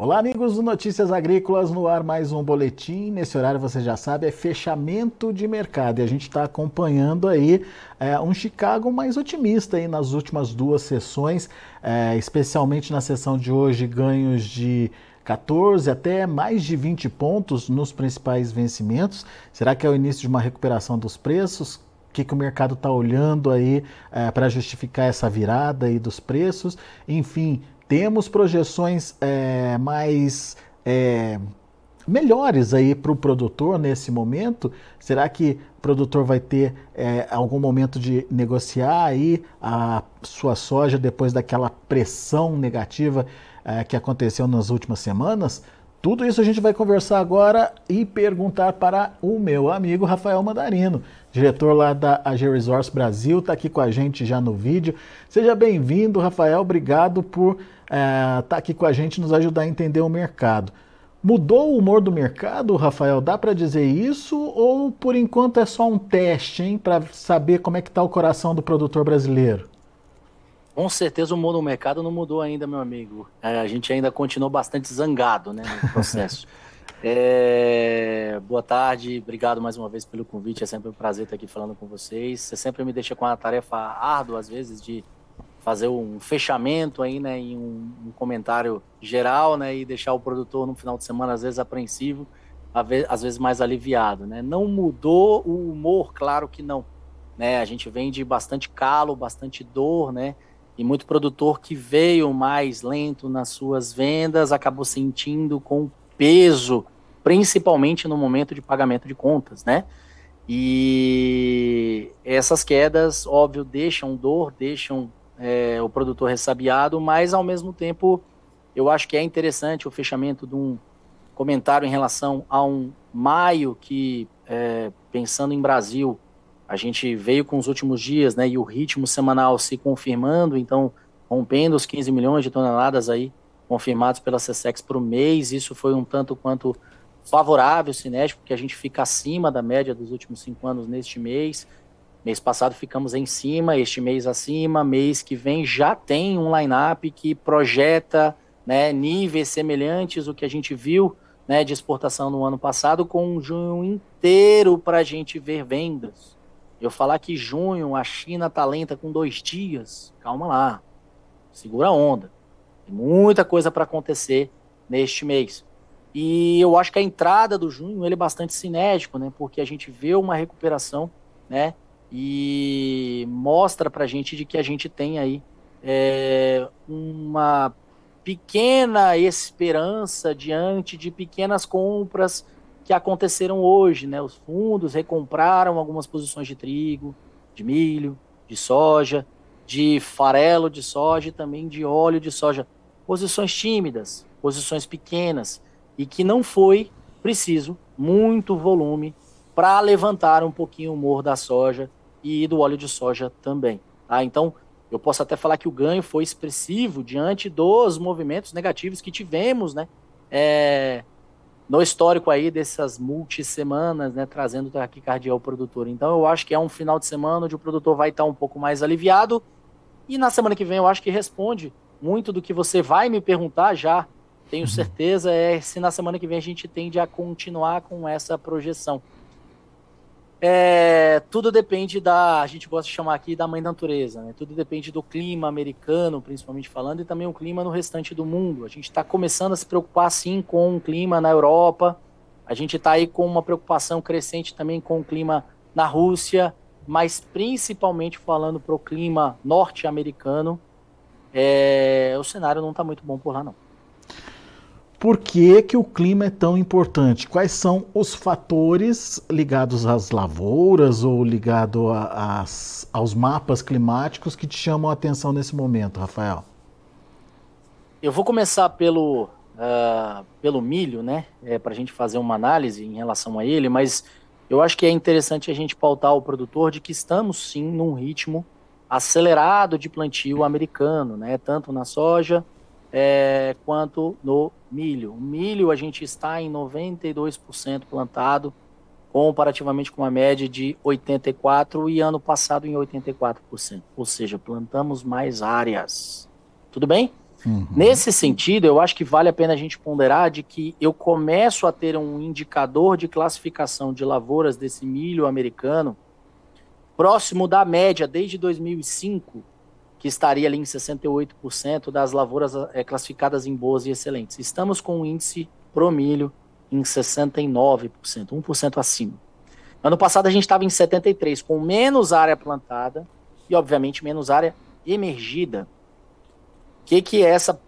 Olá, amigos do Notícias Agrícolas, no ar mais um boletim. Nesse horário, você já sabe, é fechamento de mercado. E a gente está acompanhando aí é, um Chicago mais otimista aí nas últimas duas sessões, é, especialmente na sessão de hoje, ganhos de 14 até mais de 20 pontos nos principais vencimentos. Será que é o início de uma recuperação dos preços? O que, que o mercado está olhando aí é, para justificar essa virada aí dos preços? Enfim, temos projeções é, mais é, melhores aí para o produtor nesse momento? Será que o produtor vai ter é, algum momento de negociar aí a sua soja depois daquela pressão negativa é, que aconteceu nas últimas semanas? Tudo isso a gente vai conversar agora e perguntar para o meu amigo Rafael Mandarino, diretor lá da AG Resource Brasil, está aqui com a gente já no vídeo. Seja bem-vindo, Rafael. Obrigado por estar é, tá aqui com a gente, nos ajudar a entender o mercado. Mudou o humor do mercado, Rafael? Dá para dizer isso ou por enquanto é só um teste, hein, para saber como é que está o coração do produtor brasileiro? Com certeza o humor do mercado não mudou ainda, meu amigo. É, a gente ainda continuou bastante zangado, né, no processo. é, boa tarde, obrigado mais uma vez pelo convite. É sempre um prazer estar aqui falando com vocês. Você sempre me deixa com uma tarefa árdua às vezes de fazer um fechamento aí, né, em um, um, comentário geral, né, e deixar o produtor no final de semana às vezes apreensivo, às vezes mais aliviado, né? Não mudou o humor, claro que não, né? A gente vem de bastante calo, bastante dor, né? E muito produtor que veio mais lento nas suas vendas acabou sentindo com peso, principalmente no momento de pagamento de contas, né? E essas quedas, óbvio, deixam dor, deixam é, o produtor ressabiado, mas ao mesmo tempo eu acho que é interessante o fechamento de um comentário em relação a um maio que, é, pensando em Brasil, a gente veio com os últimos dias, né, e o ritmo semanal se confirmando, então rompendo os 15 milhões de toneladas aí confirmados pela CSEX por mês, isso foi um tanto quanto favorável, cinético, porque a gente fica acima da média dos últimos cinco anos neste mês, Mês passado ficamos em cima, este mês acima, mês que vem já tem um line-up que projeta né, níveis semelhantes ao que a gente viu né, de exportação no ano passado, com um junho inteiro para a gente ver vendas. Eu falar que junho a China está lenta com dois dias, calma lá, segura a onda. Muita coisa para acontecer neste mês. E eu acho que a entrada do junho ele é bastante cinético, né? Porque a gente vê uma recuperação, né? e mostra para a gente de que a gente tem aí é, uma pequena esperança diante de pequenas compras que aconteceram hoje, né? Os fundos recompraram algumas posições de trigo, de milho, de soja, de farelo de soja e também de óleo de soja. Posições tímidas, posições pequenas e que não foi preciso muito volume para levantar um pouquinho o humor da soja e do óleo de soja também. Tá? Então, eu posso até falar que o ganho foi expressivo diante dos movimentos negativos que tivemos, né? É, no histórico aí dessas multi-semanas, né? Trazendo taquicardia ao produtor. Então, eu acho que é um final de semana onde o produtor vai estar um pouco mais aliviado. E na semana que vem eu acho que responde muito do que você vai me perguntar já. Tenho uhum. certeza é se na semana que vem a gente tende a continuar com essa projeção. É, tudo depende da, a gente gosta de chamar aqui da mãe da natureza, né? Tudo depende do clima americano, principalmente falando, e também o clima no restante do mundo. A gente está começando a se preocupar sim com o clima na Europa. A gente está aí com uma preocupação crescente também com o clima na Rússia, mas principalmente falando para o clima norte-americano, é, o cenário não está muito bom por lá não. Por que, que o clima é tão importante? Quais são os fatores ligados às lavouras ou ligados aos mapas climáticos que te chamam a atenção nesse momento, Rafael? Eu vou começar pelo, uh, pelo milho, né? É, Para a gente fazer uma análise em relação a ele, mas eu acho que é interessante a gente pautar o produtor de que estamos sim num ritmo acelerado de plantio americano, né? Tanto na soja é, quanto no milho. O milho a gente está em 92% plantado, comparativamente com uma média de 84% e ano passado em 84%. Ou seja, plantamos mais áreas. Tudo bem? Uhum. Nesse sentido, eu acho que vale a pena a gente ponderar de que eu começo a ter um indicador de classificação de lavouras desse milho americano próximo da média desde 2005, que estaria ali em 68% das lavouras é, classificadas em boas e excelentes. Estamos com um índice pro milho em 69%, 1% acima. Ano passado a gente estava em 73%, com menos área plantada e, obviamente, menos área emergida. O que, que é essa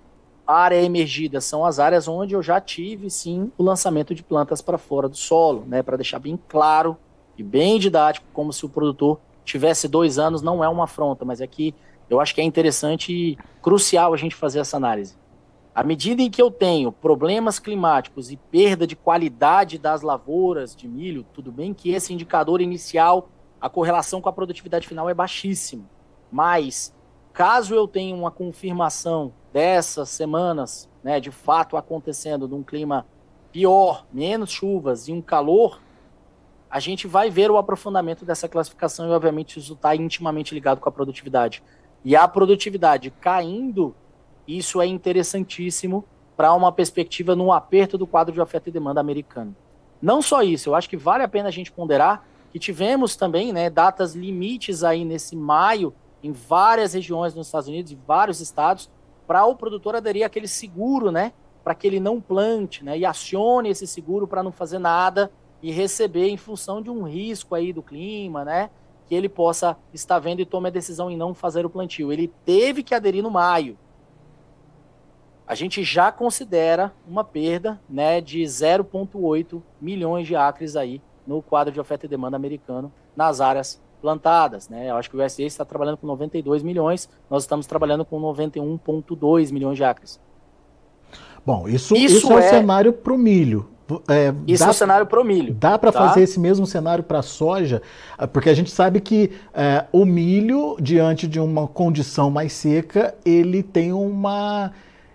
área emergida? São as áreas onde eu já tive, sim, o lançamento de plantas para fora do solo, né, para deixar bem claro e bem didático, como se o produtor tivesse dois anos, não é uma afronta, mas é que eu acho que é interessante e crucial a gente fazer essa análise. À medida em que eu tenho problemas climáticos e perda de qualidade das lavouras de milho, tudo bem que esse indicador inicial, a correlação com a produtividade final é baixíssima. Mas, caso eu tenha uma confirmação dessas semanas, né, de fato acontecendo num clima pior, menos chuvas e um calor a gente vai ver o aprofundamento dessa classificação e, obviamente, isso está intimamente ligado com a produtividade. E a produtividade caindo, isso é interessantíssimo para uma perspectiva no aperto do quadro de oferta e demanda americano. Não só isso, eu acho que vale a pena a gente ponderar que tivemos também né, datas limites aí nesse maio em várias regiões nos Estados Unidos, em vários estados, para o produtor aderir àquele seguro, né, para que ele não plante, né, e acione esse seguro para não fazer nada e receber em função de um risco aí do clima, né? Que ele possa estar vendo e tome a decisão em não fazer o plantio. Ele teve que aderir no maio. A gente já considera uma perda, né, de 0,8 milhões de acres aí no quadro de oferta e demanda americano nas áreas plantadas, né? Eu acho que o USDA está trabalhando com 92 milhões, nós estamos trabalhando com 91,2 milhões de acres. Bom, isso, isso, isso é, é o cenário para o milho. É, Isso dá, é o cenário para o milho. Dá para tá? fazer esse mesmo cenário para a soja, ah, porque a gente sabe que é, o milho, diante de uma condição mais seca, ele tem uma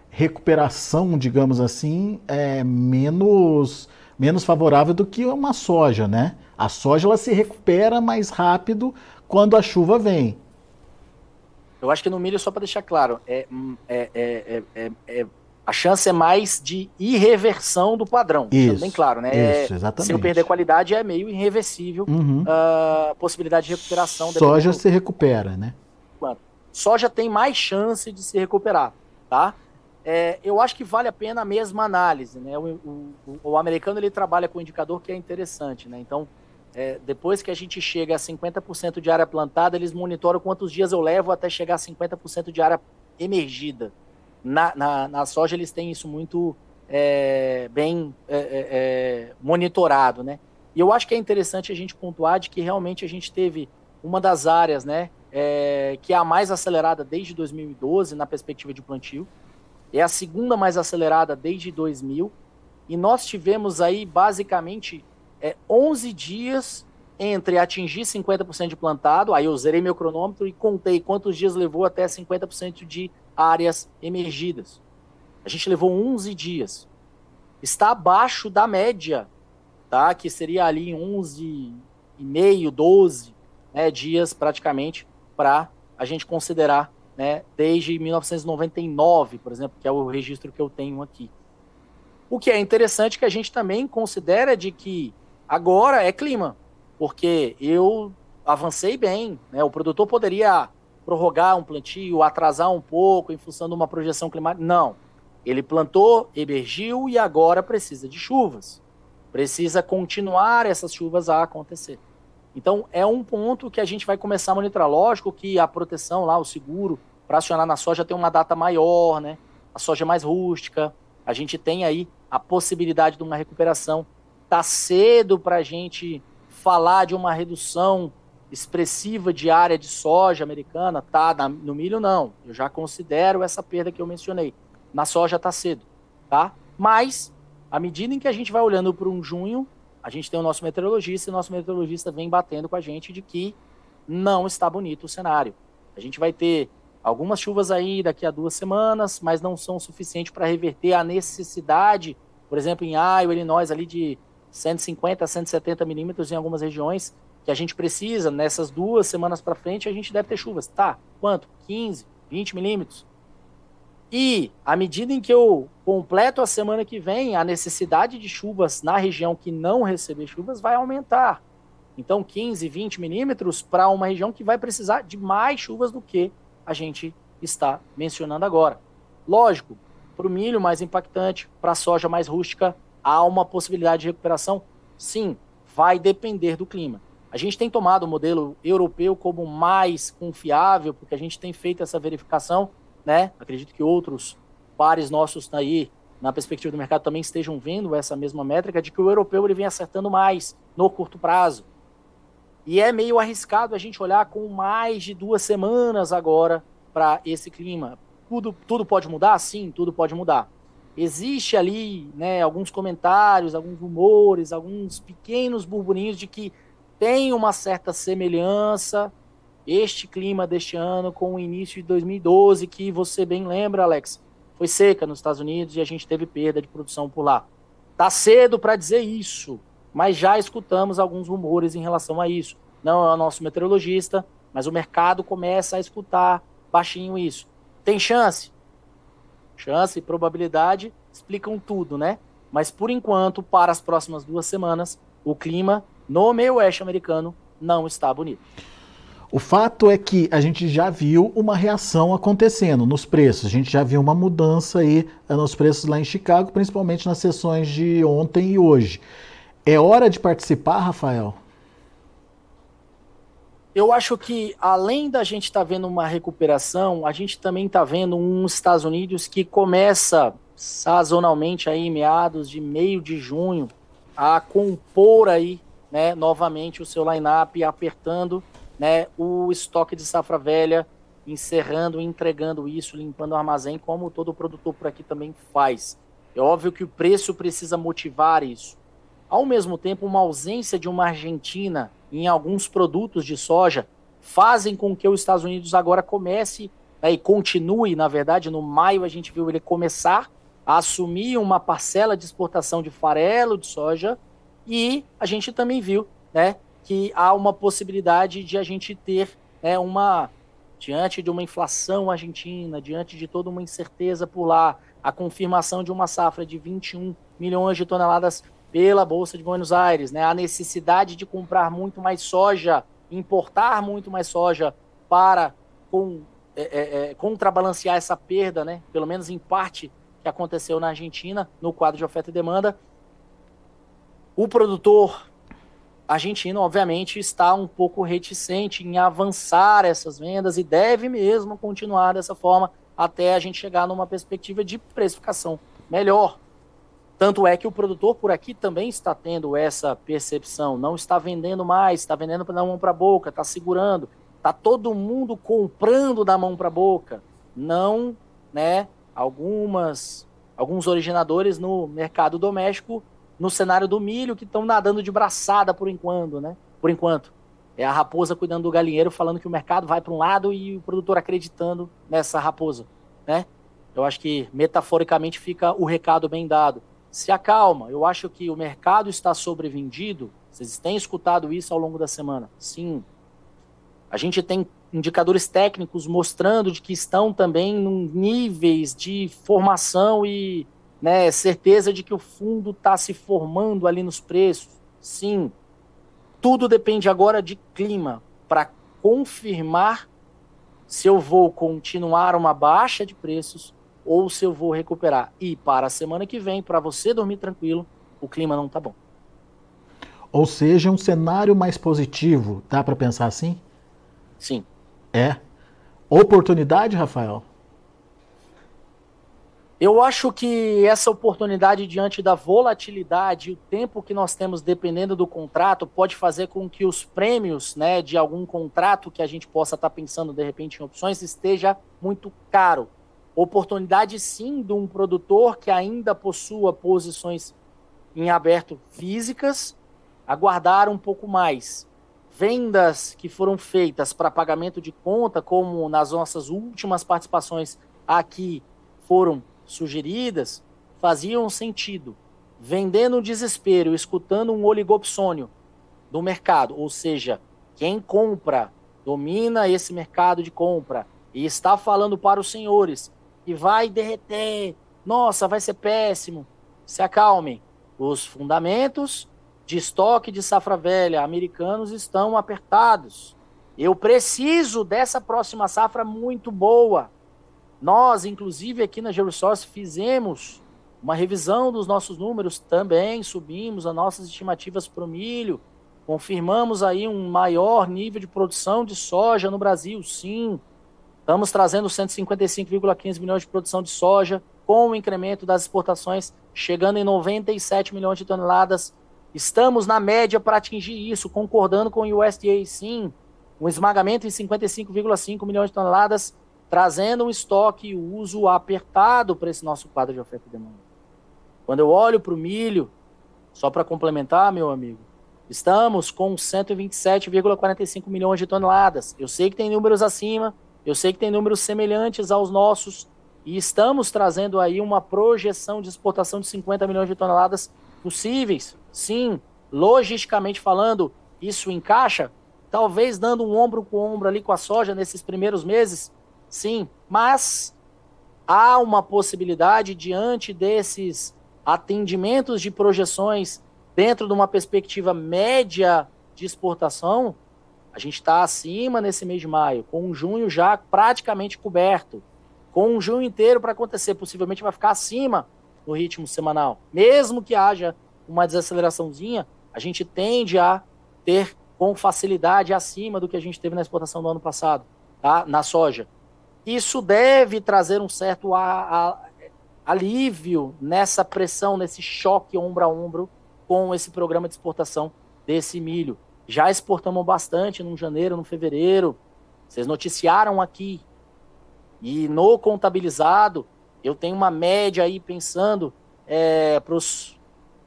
recuperação, digamos assim, é, menos, menos favorável do que uma soja, né? A soja ela se recupera mais rápido quando a chuva vem. Eu acho que no milho, só para deixar claro, é, é, é, é, é a chance é mais de irreversão do padrão. Isso, bem claro, né? Isso, exatamente. Se eu perder qualidade, é meio irreversível uhum. uh, possibilidade de recuperação. Soja se recupera, né? Soja tem mais chance de se recuperar, tá? É, eu acho que vale a pena a mesma análise, né? O, o, o americano ele trabalha com um indicador que é interessante, né? Então, é, depois que a gente chega a 50% de área plantada, eles monitoram quantos dias eu levo até chegar a 50% de área emergida na, na, na soja eles têm isso muito é, bem é, é, é, monitorado, né? E eu acho que é interessante a gente pontuar de que realmente a gente teve uma das áreas, né, é, que é a mais acelerada desde 2012 na perspectiva de plantio, é a segunda mais acelerada desde 2000, e nós tivemos aí basicamente é, 11 dias entre atingir 50% de plantado, aí eu zerei meu cronômetro e contei quantos dias levou até 50% de áreas emergidas. A gente levou 11 dias. Está abaixo da média, tá? que seria ali 11 e meio, 12 né, dias praticamente para a gente considerar né, desde 1999, por exemplo, que é o registro que eu tenho aqui. O que é interessante que a gente também considera de que agora é clima, porque eu avancei bem, né? O produtor poderia prorrogar um plantio, atrasar um pouco em função de uma projeção climática. Não. Ele plantou, emergiu e agora precisa de chuvas. Precisa continuar essas chuvas a acontecer. Então, é um ponto que a gente vai começar a monitorar. Lógico que a proteção lá, o seguro, para acionar na soja tem uma data maior, né? A soja é mais rústica. A gente tem aí a possibilidade de uma recuperação. Tá cedo para a gente falar de uma redução expressiva de área de soja americana, tá? Na, no milho, não. Eu já considero essa perda que eu mencionei. Na soja tá cedo, tá? Mas, à medida em que a gente vai olhando para um junho, a gente tem o nosso meteorologista e o nosso meteorologista vem batendo com a gente de que não está bonito o cenário. A gente vai ter algumas chuvas aí daqui a duas semanas, mas não são suficientes para reverter a necessidade, por exemplo, em Iowa, Illinois, ali de 150 a 170 milímetros em algumas regiões, que a gente precisa, nessas duas semanas para frente, a gente deve ter chuvas. Tá, quanto? 15, 20 milímetros. E à medida em que eu completo a semana que vem, a necessidade de chuvas na região que não receber chuvas vai aumentar. Então, 15, 20 milímetros para uma região que vai precisar de mais chuvas do que a gente está mencionando agora. Lógico, para o milho mais impactante, para a soja mais rústica, há uma possibilidade de recuperação? Sim, vai depender do clima. A gente tem tomado o modelo europeu como mais confiável, porque a gente tem feito essa verificação, né? Acredito que outros pares nossos aí, na perspectiva do mercado, também estejam vendo essa mesma métrica de que o europeu ele vem acertando mais no curto prazo. E é meio arriscado a gente olhar com mais de duas semanas agora para esse clima. Tudo, tudo pode mudar? Sim, tudo pode mudar. Existe ali né, alguns comentários, alguns rumores, alguns pequenos burburinhos de que tem uma certa semelhança este clima deste ano com o início de 2012, que você bem lembra, Alex, foi seca nos Estados Unidos e a gente teve perda de produção por lá. Tá cedo para dizer isso, mas já escutamos alguns rumores em relação a isso. Não é o nosso meteorologista, mas o mercado começa a escutar baixinho isso. Tem chance? Chance e probabilidade explicam tudo, né? Mas por enquanto, para as próximas duas semanas, o clima no meio oeste americano não está bonito. O fato é que a gente já viu uma reação acontecendo nos preços. A gente já viu uma mudança aí eh, nos preços lá em Chicago, principalmente nas sessões de ontem e hoje. É hora de participar, Rafael? Eu acho que, além da gente estar tá vendo uma recuperação, a gente também está vendo um Estados Unidos que começa sazonalmente aí, meados de meio de junho, a compor aí, né, novamente o seu line-up, apertando né, o estoque de safra velha, encerrando, entregando isso, limpando o armazém, como todo produtor por aqui também faz. É óbvio que o preço precisa motivar isso. Ao mesmo tempo, uma ausência de uma Argentina em alguns produtos de soja fazem com que os Estados Unidos agora comece né, e continue, na verdade, no maio a gente viu ele começar a assumir uma parcela de exportação de farelo de soja e a gente também viu né, que há uma possibilidade de a gente ter né, uma, diante de uma inflação argentina, diante de toda uma incerteza por lá, a confirmação de uma safra de 21 milhões de toneladas pela Bolsa de Buenos Aires, né? A necessidade de comprar muito mais soja, importar muito mais soja para com, é, é, é, contrabalancear essa perda, né? Pelo menos em parte que aconteceu na Argentina, no quadro de oferta e demanda. O produtor argentino, obviamente, está um pouco reticente em avançar essas vendas e deve mesmo continuar dessa forma até a gente chegar numa perspectiva de precificação melhor. Tanto é que o produtor por aqui também está tendo essa percepção, não está vendendo mais, está vendendo da mão para a boca, está segurando, está todo mundo comprando da mão para a boca, não, né? Algumas, alguns originadores no mercado doméstico, no cenário do milho, que estão nadando de braçada por enquanto, né? Por enquanto, é a raposa cuidando do galinheiro, falando que o mercado vai para um lado e o produtor acreditando nessa raposa, né? Eu acho que metaforicamente fica o recado bem dado se acalma. Eu acho que o mercado está sobrevendido. Vocês têm escutado isso ao longo da semana? Sim. A gente tem indicadores técnicos mostrando de que estão também em níveis de formação e né, certeza de que o fundo está se formando ali nos preços. Sim. Tudo depende agora de clima para confirmar se eu vou continuar uma baixa de preços ou se eu vou recuperar. E para a semana que vem, para você dormir tranquilo, o clima não tá bom. Ou seja, um cenário mais positivo, dá para pensar assim? Sim. É. Oportunidade, Rafael? Eu acho que essa oportunidade diante da volatilidade e o tempo que nós temos dependendo do contrato pode fazer com que os prêmios né, de algum contrato que a gente possa estar tá pensando de repente em opções esteja muito caro. Oportunidade sim de um produtor que ainda possua posições em aberto físicas, aguardar um pouco mais. Vendas que foram feitas para pagamento de conta, como nas nossas últimas participações aqui foram sugeridas, faziam sentido. Vendendo o desespero, escutando um oligopsônio do mercado, ou seja, quem compra domina esse mercado de compra e está falando para os senhores e vai derreter. Nossa, vai ser péssimo. Se acalmem. Os fundamentos de estoque de safra velha americanos estão apertados. Eu preciso dessa próxima safra muito boa. Nós, inclusive, aqui na Gerosource, fizemos uma revisão dos nossos números, também subimos as nossas estimativas para o milho, confirmamos aí um maior nível de produção de soja no Brasil, sim. Estamos trazendo 155,15 milhões de produção de soja, com o incremento das exportações chegando em 97 milhões de toneladas. Estamos na média para atingir isso, concordando com o USDA, sim. Um esmagamento em 55,5 milhões de toneladas, trazendo um estoque e uso apertado para esse nosso quadro de oferta e demanda. Quando eu olho para o milho, só para complementar, meu amigo, estamos com 127,45 milhões de toneladas. Eu sei que tem números acima, eu sei que tem números semelhantes aos nossos, e estamos trazendo aí uma projeção de exportação de 50 milhões de toneladas possíveis. Sim, logisticamente falando, isso encaixa, talvez dando um ombro com ombro ali com a soja nesses primeiros meses, sim, mas há uma possibilidade diante desses atendimentos de projeções dentro de uma perspectiva média de exportação, a gente está acima nesse mês de maio, com junho já praticamente coberto, com junho inteiro para acontecer, possivelmente vai ficar acima no ritmo semanal. Mesmo que haja uma desaceleraçãozinha, a gente tende a ter com facilidade acima do que a gente teve na exportação do ano passado, tá? na soja. Isso deve trazer um certo a, a, alívio nessa pressão, nesse choque ombro a ombro com esse programa de exportação desse milho. Já exportamos bastante no janeiro, no fevereiro. Vocês noticiaram aqui. E no contabilizado, eu tenho uma média aí pensando é, para os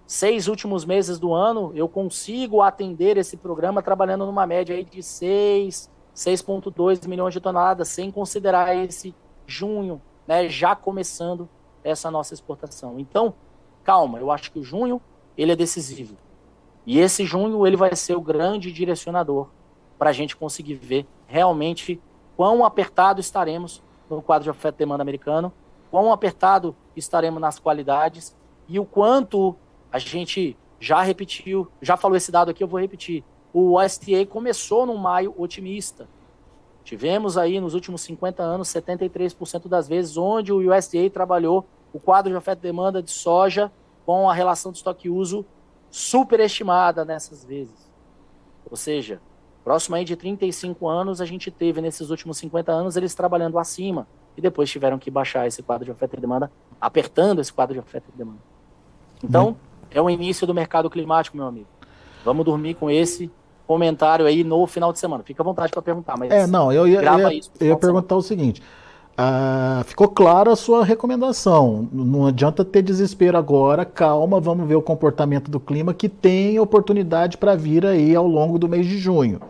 seis últimos meses do ano, eu consigo atender esse programa trabalhando numa média aí de 6, 6,2 milhões de toneladas, sem considerar esse junho, né, já começando essa nossa exportação. Então, calma, eu acho que o junho ele é decisivo. E esse junho ele vai ser o grande direcionador para a gente conseguir ver realmente quão apertado estaremos no quadro de oferta e demanda americano, quão apertado estaremos nas qualidades e o quanto a gente já repetiu, já falou esse dado aqui, eu vou repetir. O USDA começou no maio otimista. Tivemos aí nos últimos 50 anos 73% das vezes onde o USDA trabalhou o quadro de oferta e demanda de soja com a relação de estoque-uso superestimada nessas vezes. Ou seja, próximo aí de 35 anos, a gente teve nesses últimos 50 anos eles trabalhando acima e depois tiveram que baixar esse quadro de oferta e demanda, apertando esse quadro de oferta e demanda. Então, hum. é o início do mercado climático, meu amigo. Vamos dormir com esse comentário aí no final de semana. Fica à vontade para perguntar, mas É, não, eu ia, eu ia, eu ia perguntar o seguinte. Ah, ficou clara a sua recomendação. Não adianta ter desespero agora, calma, vamos ver o comportamento do clima que tem oportunidade para vir aí ao longo do mês de junho.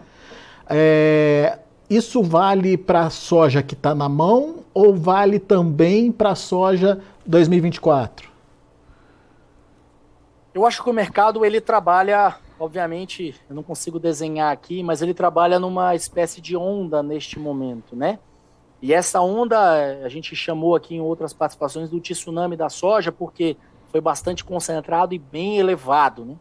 É, isso vale para a soja que está na mão ou vale também para a soja 2024? Eu acho que o mercado ele trabalha, obviamente, eu não consigo desenhar aqui, mas ele trabalha numa espécie de onda neste momento, né? E essa onda a gente chamou aqui em outras participações do tsunami da soja, porque foi bastante concentrado e bem elevado, né?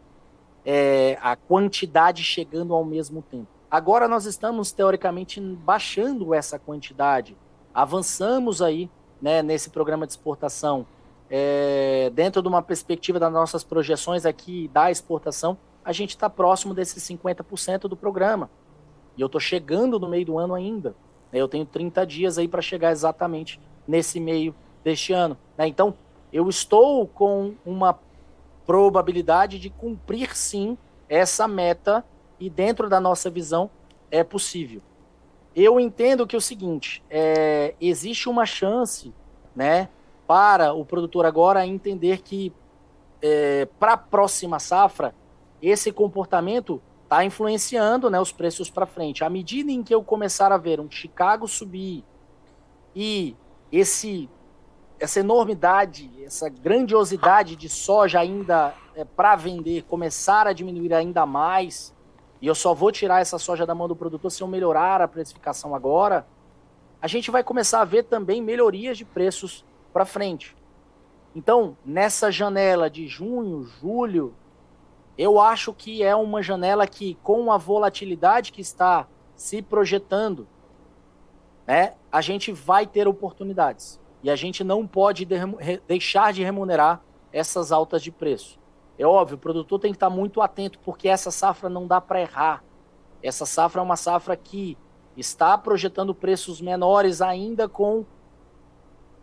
É, a quantidade chegando ao mesmo tempo. Agora nós estamos teoricamente baixando essa quantidade, avançamos aí né, nesse programa de exportação, é, dentro de uma perspectiva das nossas projeções aqui da exportação, a gente está próximo desses 50% do programa. E eu estou chegando no meio do ano ainda. Eu tenho 30 dias aí para chegar exatamente nesse meio deste ano. Né? Então, eu estou com uma probabilidade de cumprir sim essa meta e dentro da nossa visão é possível. Eu entendo que é o seguinte, é, existe uma chance, né, para o produtor agora entender que é, para a próxima safra esse comportamento está influenciando né, os preços para frente. À medida em que eu começar a ver um Chicago subir e esse essa enormidade, essa grandiosidade de soja ainda é, para vender começar a diminuir ainda mais, e eu só vou tirar essa soja da mão do produtor se eu melhorar a precificação agora, a gente vai começar a ver também melhorias de preços para frente. Então, nessa janela de junho, julho, eu acho que é uma janela que, com a volatilidade que está se projetando, né, a gente vai ter oportunidades. E a gente não pode de deixar de remunerar essas altas de preço. É óbvio, o produtor tem que estar muito atento, porque essa safra não dá para errar. Essa safra é uma safra que está projetando preços menores ainda com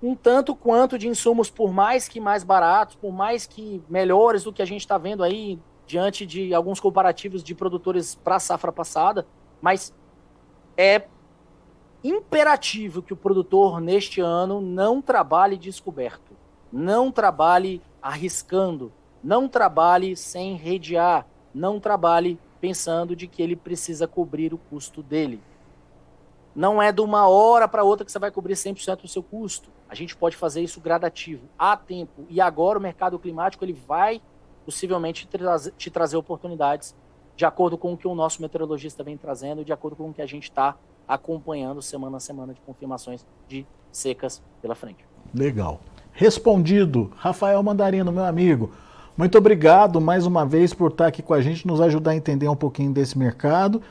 um tanto quanto de insumos, por mais que mais baratos, por mais que melhores do que a gente está vendo aí diante de alguns comparativos de produtores para a safra passada, mas é imperativo que o produtor neste ano não trabalhe descoberto, não trabalhe arriscando, não trabalhe sem redear, não trabalhe pensando de que ele precisa cobrir o custo dele. Não é de uma hora para outra que você vai cobrir 100% do seu custo. A gente pode fazer isso gradativo, a tempo. E agora o mercado climático ele vai possivelmente te trazer, oportunidades de acordo com o que o nosso meteorologista vem trazendo, de acordo com o que a gente está acompanhando semana a semana de confirmações de secas pela frente. Legal. Respondido, Rafael Mandarino, meu amigo. Muito obrigado mais uma vez por estar aqui com a gente, nos ajudar a entender um pouquinho desse mercado.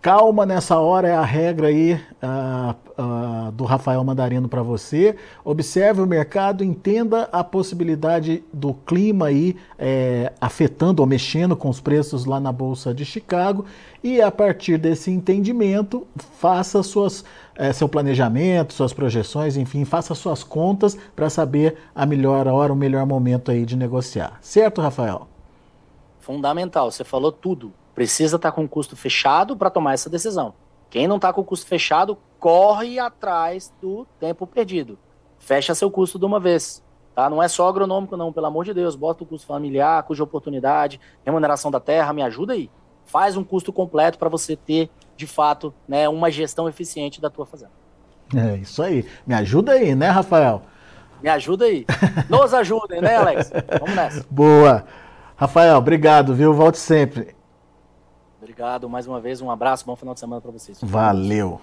Calma nessa hora é a regra aí uh, uh, do Rafael Mandarino para você. Observe o mercado, entenda a possibilidade do clima aí é, afetando ou mexendo com os preços lá na Bolsa de Chicago e a partir desse entendimento faça suas, é, seu planejamento, suas projeções, enfim, faça suas contas para saber a melhor hora, o melhor momento aí de negociar. Certo, Rafael? Fundamental, você falou tudo precisa estar tá com o custo fechado para tomar essa decisão. Quem não está com o custo fechado, corre atrás do tempo perdido. Fecha seu custo de uma vez. Tá? Não é só agronômico, não. Pelo amor de Deus, bota o custo familiar, cuja oportunidade, remuneração da terra, me ajuda aí. Faz um custo completo para você ter, de fato, né, uma gestão eficiente da tua fazenda. É isso aí. Me ajuda aí, né, Rafael? Me ajuda aí. Nos ajudem, né, Alex? Vamos nessa. Boa. Rafael, obrigado, viu? Volte sempre. Obrigado mais uma vez, um abraço, bom final de semana para vocês. Valeu.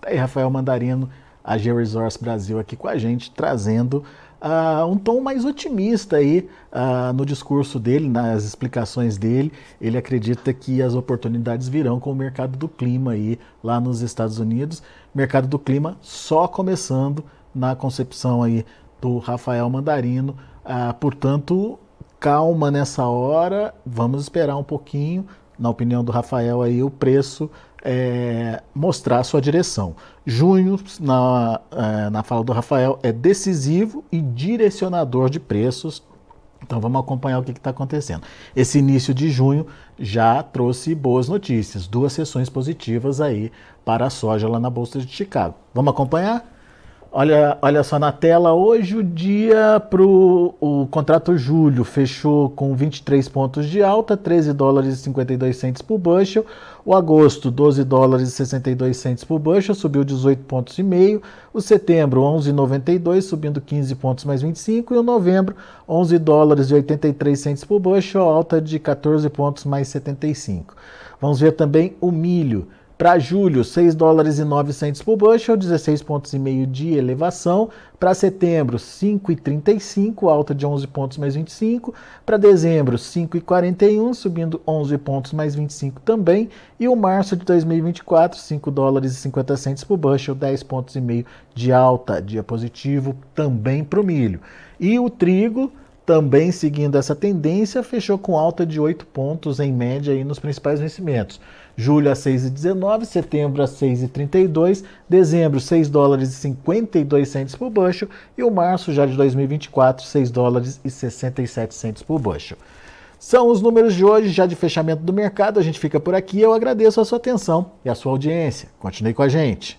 Tá aí, Rafael Mandarino, a G Resource Brasil aqui com a gente, trazendo uh, um tom mais otimista aí uh, no discurso dele, nas explicações dele. Ele acredita que as oportunidades virão com o mercado do clima aí lá nos Estados Unidos. Mercado do clima só começando na concepção aí do Rafael Mandarino. Uh, portanto, calma nessa hora, vamos esperar um pouquinho na opinião do Rafael, aí, o preço é, mostrar a sua direção. Junho, na, é, na fala do Rafael, é decisivo e direcionador de preços. Então vamos acompanhar o que está acontecendo. Esse início de junho já trouxe boas notícias, duas sessões positivas aí para a soja lá na Bolsa de Chicago. Vamos acompanhar? Olha, olha só na tela, hoje o dia para o contrato julho fechou com 23 pontos de alta, 13 dólares e 52 centos por bushel. O agosto, 12 dólares e 62 centos por bushel, subiu 18 pontos e meio. O setembro, 11,92, subindo 15 pontos mais 25. E o novembro, 11 dólares e 83 centos por bushel, alta de 14 pontos mais 75. Vamos ver também o milho. Para julho, 6 dólares e 9 centos por bushel, 16 pontos e meio de elevação. Para setembro, 5,35, alta de 11 pontos mais 25. Para dezembro, 5,41, subindo 11 pontos mais 25 também. E o março de 2024, 5 dólares e 50 centos por bushel, 10 pontos e meio de alta, dia positivo também para o milho. E o trigo, também seguindo essa tendência, fechou com alta de 8 pontos em média aí nos principais vencimentos julho a 6,19, setembro a 6,32, dezembro 6 dólares e 52 centos por bushel e o março já de 2024 6 dólares e 67 centos por bushel. São os números de hoje, já de fechamento do mercado. A gente fica por aqui. Eu agradeço a sua atenção e a sua audiência. Continue com a gente.